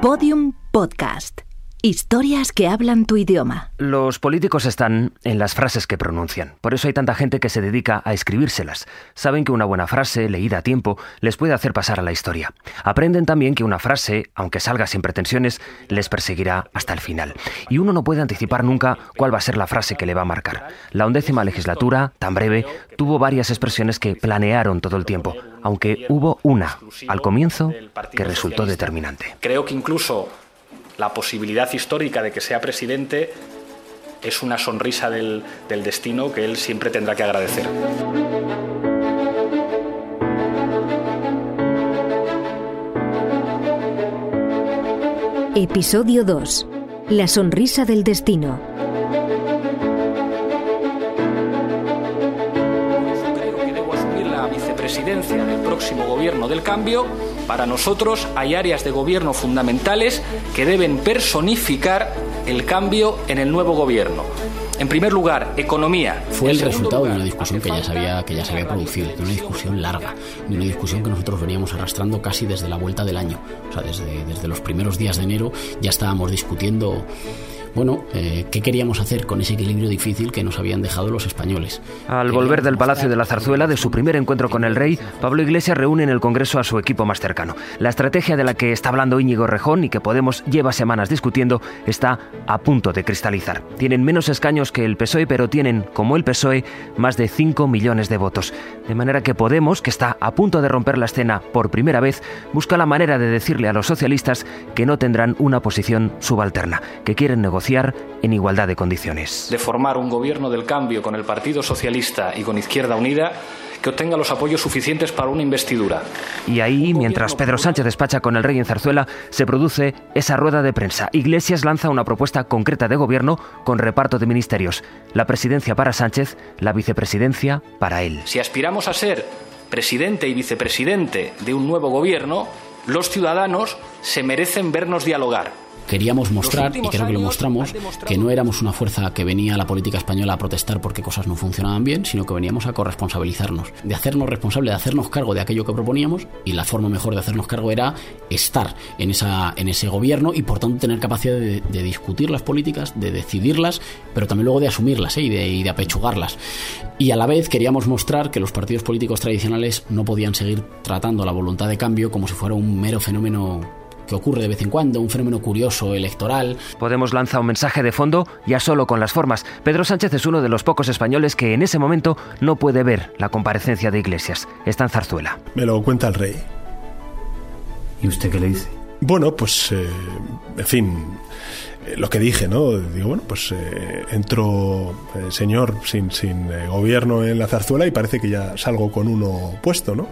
Podium Podcast. Historias que hablan tu idioma. Los políticos están en las frases que pronuncian. Por eso hay tanta gente que se dedica a escribírselas. Saben que una buena frase, leída a tiempo, les puede hacer pasar a la historia. Aprenden también que una frase, aunque salga sin pretensiones, les perseguirá hasta el final. Y uno no puede anticipar nunca cuál va a ser la frase que le va a marcar. La undécima legislatura, tan breve, tuvo varias expresiones que planearon todo el tiempo, aunque hubo una, al comienzo, que resultó determinante. Creo que incluso la posibilidad histórica de que sea presidente es una sonrisa del, destino que él siempre tendrá que agradecer. Episodio 2. La sonrisa del destino. La vicepresidencia del próximo gobierno del cambio. Para nosotros hay áreas de gobierno fundamentales que deben personificar el cambio en el nuevo gobierno. En primer lugar, economía. Fue el resultado de lugar, una discusión que ya, se había, que ya se había producido, de una discusión larga, de una discusión que nosotros veníamos arrastrando casi desde la vuelta del año. O sea, desde, desde los primeros días de enero ya estábamos discutiendo, bueno, eh, qué queríamos hacer con ese equilibrio difícil que nos habían dejado los españoles. Al volver del Palacio de la Zarzuela, de su primer encuentro con el rey, Pablo Iglesias reúne en el Congreso a su equipo más cercano. La estrategia de la que está hablando Íñigo Rejón y que Podemos lleva semanas discutiendo está a punto de cristalizar. Tienen menos escaños que el PSOE, pero tienen, como el PSOE, más de 5 millones de votos. De manera que Podemos, que está a punto de romper la escena por primera vez, busca la manera de decirle a los socialistas que no tendrán una posición subalterna, que quieren negociar en igualdad de condiciones. de formar un gobierno del cambio con el Partido Socialista y con Izquierda Unida que obtenga los apoyos suficientes para una investidura. Y ahí, mientras Pedro Sánchez despacha con el rey en Zarzuela, se produce esa rueda de prensa. Iglesias lanza una propuesta concreta de gobierno con reparto de ministerios. La presidencia para Sánchez, la vicepresidencia para él. Si aspiramos a ser presidente y vicepresidente de un nuevo gobierno, los ciudadanos se merecen vernos dialogar. Queríamos mostrar, y creo que lo mostramos, que no éramos una fuerza que venía a la política española a protestar porque cosas no funcionaban bien, sino que veníamos a corresponsabilizarnos, de hacernos responsables, de hacernos cargo de aquello que proponíamos, y la forma mejor de hacernos cargo era estar en, esa, en ese gobierno y por tanto tener capacidad de, de discutir las políticas, de decidirlas, pero también luego de asumirlas ¿eh? y, de, y de apechugarlas. Y a la vez queríamos mostrar que los partidos políticos tradicionales no podían seguir tratando la voluntad de cambio como si fuera un mero fenómeno que ocurre de vez en cuando, un fenómeno curioso electoral. Podemos lanza un mensaje de fondo ya solo con las formas. Pedro Sánchez es uno de los pocos españoles que en ese momento no puede ver la comparecencia de Iglesias. Está en Zarzuela. Me lo cuenta el rey. ¿Y usted qué le dice? Bueno, pues, eh, en fin, eh, lo que dije, ¿no? Digo, bueno, pues eh, entro, eh, señor, sin, sin eh, gobierno en la zarzuela y parece que ya salgo con uno puesto, ¿no?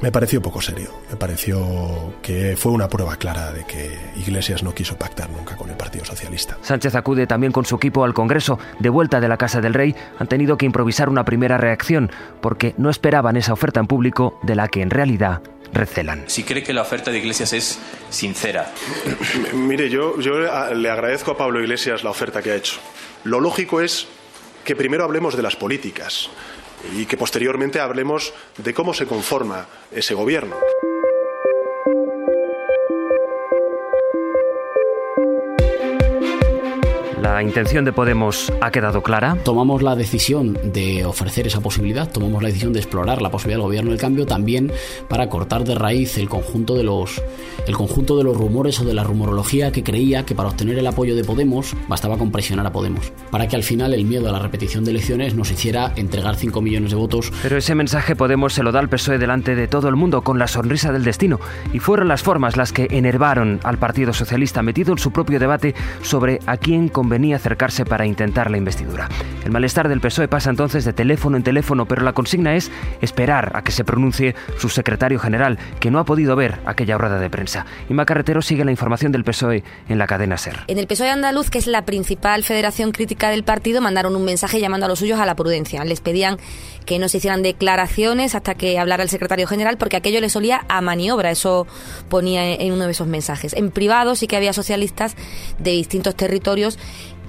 Me pareció poco serio. Me pareció que fue una prueba clara de que Iglesias no quiso pactar nunca con el Partido Socialista. Sánchez acude también con su equipo al Congreso. De vuelta de la Casa del Rey, han tenido que improvisar una primera reacción, porque no esperaban esa oferta en público de la que en realidad recelan. Si cree que la oferta de Iglesias es sincera, Mire, yo, yo le agradezco a Pablo Iglesias la oferta que ha hecho. Lo lógico es que primero hablemos de las políticas y que posteriormente hablemos de cómo se conforma ese gobierno. La intención de Podemos ha quedado clara. Tomamos la decisión de ofrecer esa posibilidad, tomamos la decisión de explorar la posibilidad del gobierno del cambio también para cortar de raíz el conjunto de los el conjunto de los rumores o de la rumorología que creía que para obtener el apoyo de Podemos bastaba con presionar a Podemos, para que al final el miedo a la repetición de elecciones nos hiciera entregar 5 millones de votos Pero ese mensaje Podemos se lo da al PSOE delante de todo el mundo con la sonrisa del destino. Y fueron las formas las que enervaron al Partido Socialista metido en su propio debate sobre a quién convenía acercarse para intentar la investidura. El malestar del PSOE pasa entonces de teléfono en teléfono, pero la consigna es esperar a que se pronuncie su secretario general, que no ha podido ver aquella rueda de prensa. Inma Carretero sigue la información del PSOE en la cadena SER. En el PSOE andaluz, que es la principal federación crítica del partido, mandaron un mensaje llamando a los suyos a la prudencia. Les pedían que no se hicieran declaraciones hasta que hablara el secretario general, porque aquello les olía a maniobra. Eso ponía en uno de esos mensajes. En privado sí que había socialistas de distintos territorios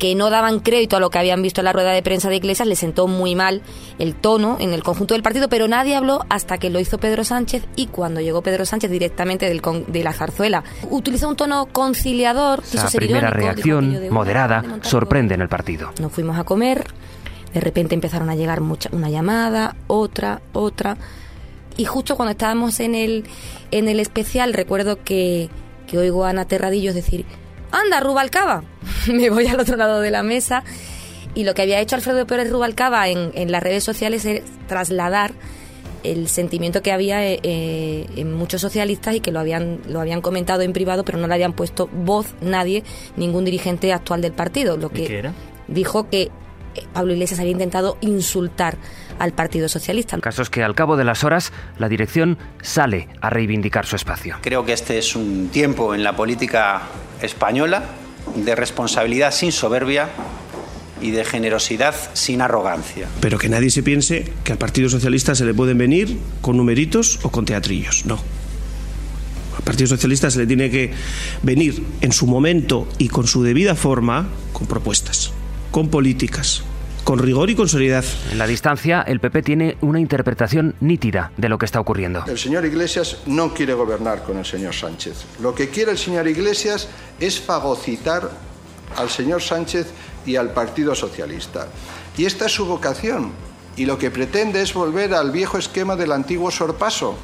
que no daban crédito a lo que habían visto en la rueda de prensa de Iglesias, le sentó muy mal el tono en el conjunto del partido, pero nadie habló hasta que lo hizo Pedro Sánchez y cuando llegó Pedro Sánchez directamente del de la zarzuela, utilizó un tono conciliador. Esa primera reacción, moderada, sorprende en el partido. Nos fuimos a comer, de repente empezaron a llegar mucha, una llamada, otra, otra. Y justo cuando estábamos en el, en el especial, recuerdo que, que oigo a Ana Terradillos decir, anda, Rubalcaba. Me voy al otro lado de la mesa y lo que había hecho Alfredo Pérez Rubalcaba en, en las redes sociales es trasladar el sentimiento que había eh, eh, en muchos socialistas y que lo habían lo habían comentado en privado pero no le habían puesto voz nadie ningún dirigente actual del partido lo que era? dijo que Pablo Iglesias había intentado insultar al Partido Socialista. El caso es que al cabo de las horas la dirección sale a reivindicar su espacio. Creo que este es un tiempo en la política española de responsabilidad sin soberbia y de generosidad sin arrogancia. Pero que nadie se piense que al Partido Socialista se le pueden venir con numeritos o con teatrillos. No. Al Partido Socialista se le tiene que venir en su momento y con su debida forma con propuestas, con políticas, con rigor y con seriedad. En la distancia, el PP tiene una interpretación nítida de lo que está ocurriendo. El señor Iglesias no quiere gobernar con el señor Sánchez. Lo que quiere el señor Iglesias es fagocitar al señor Sánchez y al Partido Socialista. Y esta es su vocación. Y lo que pretende es volver al viejo esquema del antiguo sorpaso,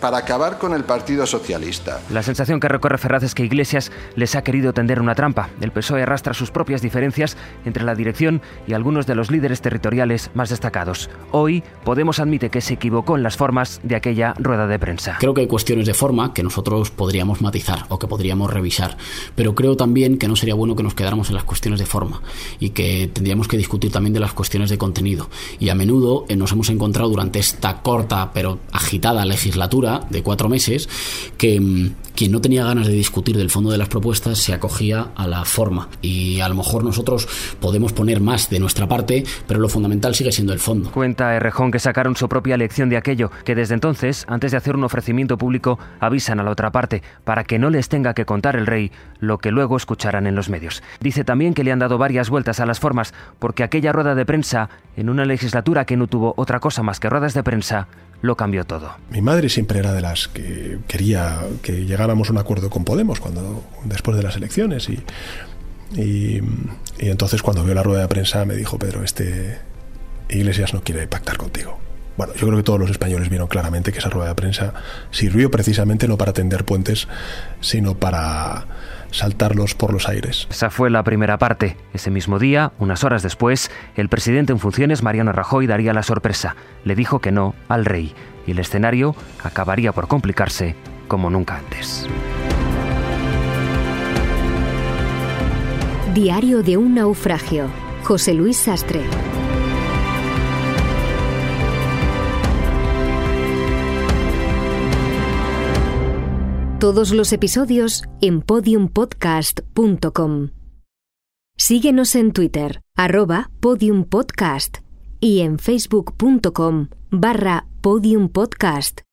para acabar con el Partido Socialista. La sensación que recorre Ferraz es que Iglesias les ha querido tender una trampa. El PSOE arrastra sus propias diferencias entre la dirección y algunos de los líderes territoriales más destacados. Hoy Podemos admite que se equivocó en las formas de aquella rueda de prensa. Creo que hay cuestiones de forma que nosotros podríamos matizar o que podríamos revisar, pero creo también que no sería bueno que nos quedáramos en las cuestiones de forma y que tendríamos que discutir también de las cuestiones de contenido. Y a menudo eh, nos hemos encontrado durante esta corta pero agitada legislatura de cuatro meses que mm, quien no tenía ganas de discutir del fondo de las propuestas se acogía a la forma. Y a lo mejor nosotros podemos poner más de nuestra parte, pero lo fundamental sigue siendo el fondo. Cuenta Errejón que sacaron su propia lección de aquello, que desde entonces, antes de hacer un ofrecimiento público, avisan a la otra parte para que no les tenga que contar el rey lo que luego escucharán en los medios. Dice también que le han dado varias vueltas a las formas, porque aquella rueda de prensa, en una legislatura que no tuvo otra cosa más que ruedas de prensa, lo cambió todo. Mi madre siempre era de las que quería que llegáramos a un acuerdo con Podemos cuando después de las elecciones y, y, entonces cuando vio la rueda de prensa me dijo Pedro este Iglesias no quiere pactar contigo. Bueno, yo creo que todos los españoles vieron claramente que esa rueda de prensa sirvió precisamente no para tender puentes, sino para saltarlos por los aires. Esa fue la primera parte. Ese mismo día, unas horas después, el presidente en funciones, Mariano Rajoy, daría la sorpresa. Le dijo que no al rey y el escenario acabaría por complicarse como nunca antes. Diario de un naufragio. José Luis Sastre. Todos los episodios en podiumpodcast.com. Síguenos en Twitter, arroba podiumpodcast y en facebook.com barra podiumpodcast.